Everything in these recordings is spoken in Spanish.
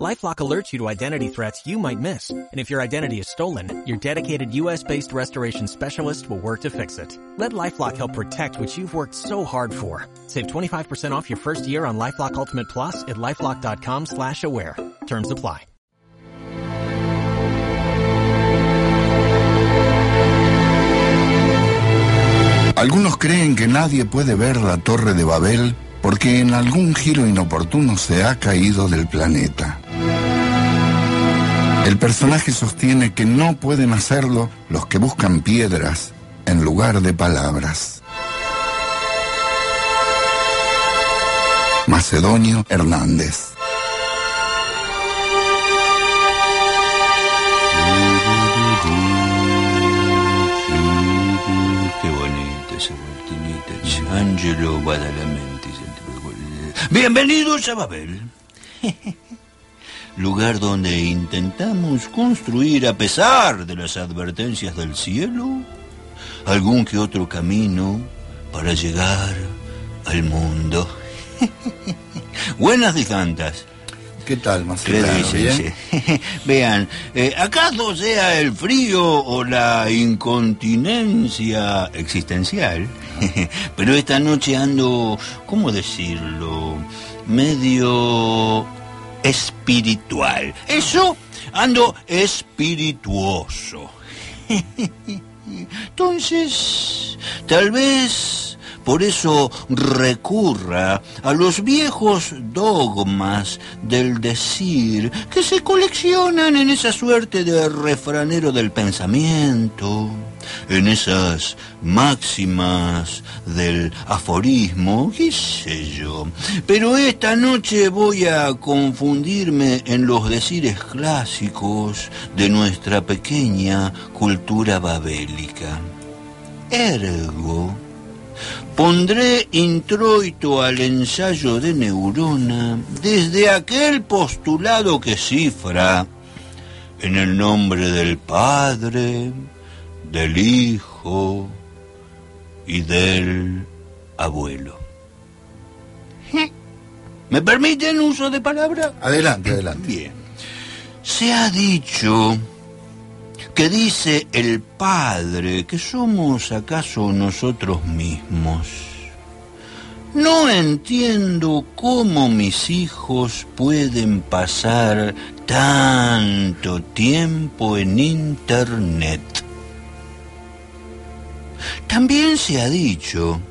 LifeLock alerts you to identity threats you might miss. And if your identity is stolen, your dedicated US-based restoration specialist will work to fix it. Let LifeLock help protect what you've worked so hard for. Save 25% off your first year on LifeLock Ultimate Plus at LifeLock.com slash aware. Terms apply. Algunos creen que nadie puede ver la Torre de Babel porque en algún giro inoportuno se ha caído del planeta. El personaje sostiene que no pueden hacerlo los que buscan piedras en lugar de palabras. Macedonio Hernández. Qué bonito ese voltinito. Angelo Badalamenti. Bienvenidos a Babel. Lugar donde intentamos construir, a pesar de las advertencias del cielo, algún que otro camino para llegar al mundo. Buenas y tantas. ¿Qué tal, Marcelo? ¿Qué Vean, eh, ¿acaso sea el frío o la incontinencia existencial? Pero esta noche ando, ¿cómo decirlo? Medio espiritual. Eso, ando espirituoso. Entonces, tal vez por eso recurra a los viejos dogmas del decir que se coleccionan en esa suerte de refranero del pensamiento, en esas máximas del aforismo, qué sé yo. Pero esta noche voy a confundirme en los decires clásicos de nuestra pequeña cultura babélica. Ergo, Pondré introito al ensayo de neurona desde aquel postulado que cifra en el nombre del Padre, del Hijo y del Abuelo. ¿Me permiten uso de palabra? Adelante, adelante. Bien. Se ha dicho que dice el Padre que somos acaso nosotros mismos. No entiendo cómo mis hijos pueden pasar tanto tiempo en Internet. También se ha dicho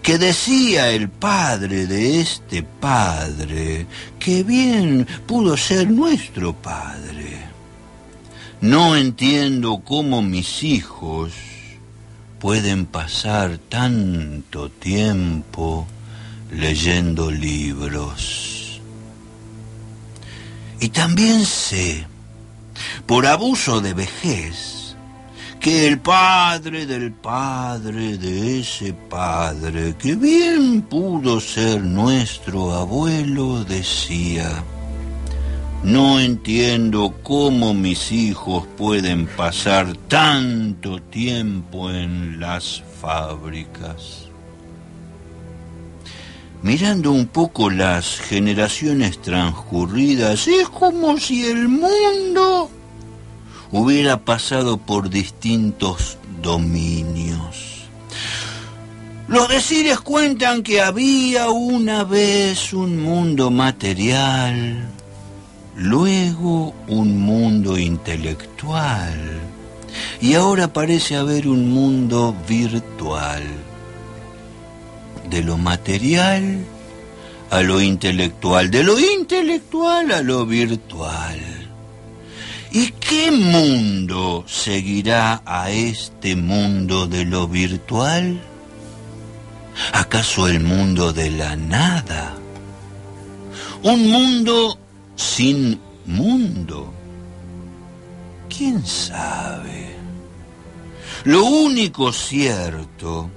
que decía el padre de este padre que bien pudo ser nuestro padre. No entiendo cómo mis hijos pueden pasar tanto tiempo leyendo libros. Y también sé, por abuso de vejez, que el padre del padre de ese padre, que bien pudo ser nuestro abuelo, decía, no entiendo cómo mis hijos pueden pasar tanto tiempo en las fábricas. Mirando un poco las generaciones transcurridas, es como si el mundo hubiera pasado por distintos dominios. Los decires cuentan que había una vez un mundo material, luego un mundo intelectual y ahora parece haber un mundo virtual. De lo material a lo intelectual, de lo intelectual a lo virtual. ¿Y qué mundo seguirá a este mundo de lo virtual? ¿Acaso el mundo de la nada? Un mundo sin mundo. ¿Quién sabe? Lo único cierto,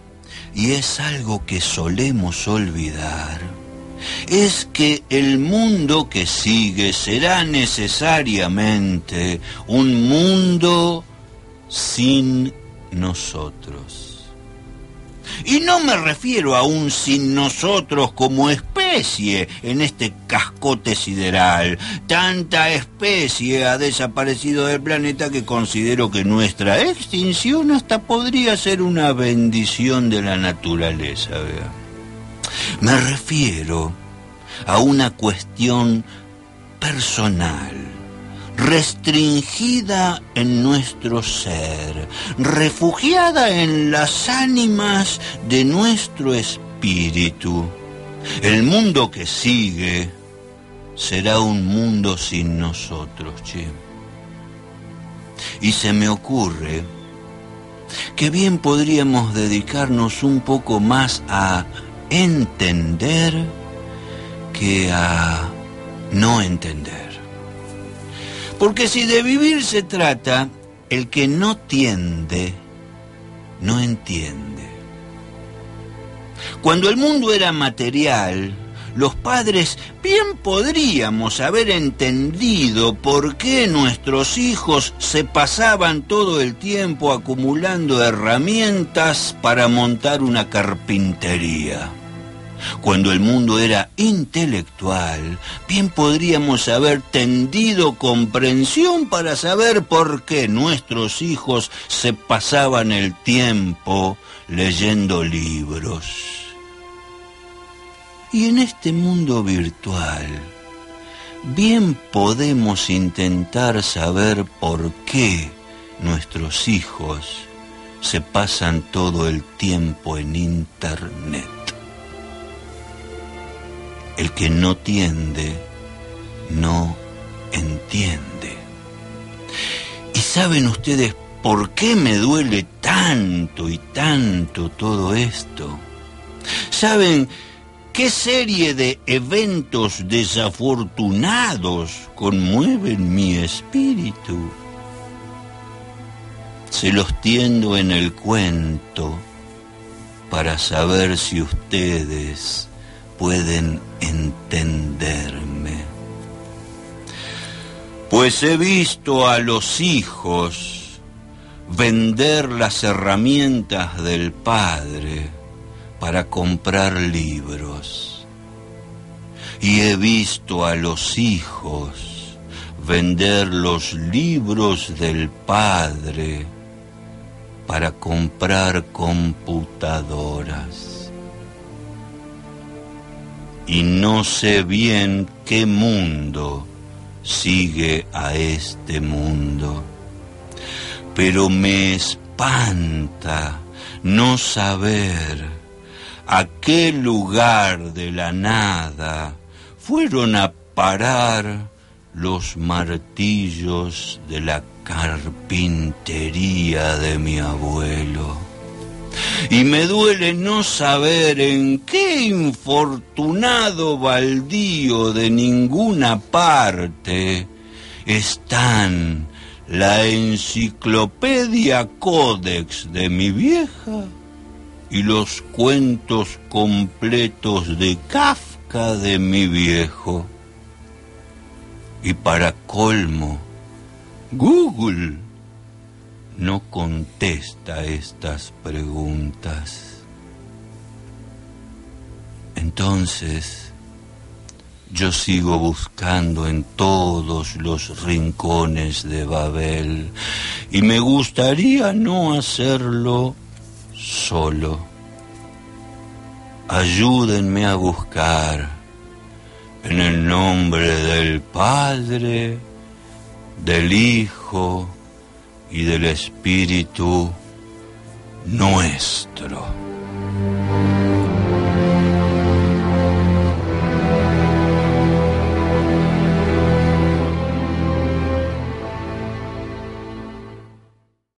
y es algo que solemos olvidar, es que el mundo que sigue será necesariamente un mundo sin nosotros. Y no me refiero a un sin nosotros como especie en este cascote sideral. Tanta especie ha desaparecido del planeta que considero que nuestra extinción hasta podría ser una bendición de la naturaleza. Me refiero a una cuestión personal restringida en nuestro ser, refugiada en las ánimas de nuestro espíritu. El mundo que sigue será un mundo sin nosotros, che. Y se me ocurre que bien podríamos dedicarnos un poco más a entender que a no entender. Porque si de vivir se trata, el que no tiende, no entiende. Cuando el mundo era material, los padres bien podríamos haber entendido por qué nuestros hijos se pasaban todo el tiempo acumulando herramientas para montar una carpintería. Cuando el mundo era intelectual, bien podríamos haber tendido comprensión para saber por qué nuestros hijos se pasaban el tiempo leyendo libros. Y en este mundo virtual, bien podemos intentar saber por qué nuestros hijos se pasan todo el tiempo en Internet. El que no tiende, no entiende. ¿Y saben ustedes por qué me duele tanto y tanto todo esto? ¿Saben qué serie de eventos desafortunados conmueven mi espíritu? Se los tiendo en el cuento para saber si ustedes pueden entenderme. Pues he visto a los hijos vender las herramientas del padre para comprar libros. Y he visto a los hijos vender los libros del padre para comprar computadoras y no sé bien qué mundo sigue a este mundo, pero me espanta no saber a qué lugar de la nada fueron a parar los martillos de la carpintería de mi abuelo. Y me duele no saber en qué infortunado baldío de ninguna parte están la enciclopedia códex de mi vieja y los cuentos completos de Kafka de mi viejo. Y para colmo, Google no contesta estas preguntas. Entonces, yo sigo buscando en todos los rincones de Babel y me gustaría no hacerlo solo. Ayúdenme a buscar en el nombre del Padre, del Hijo, y del Espíritu nuestro.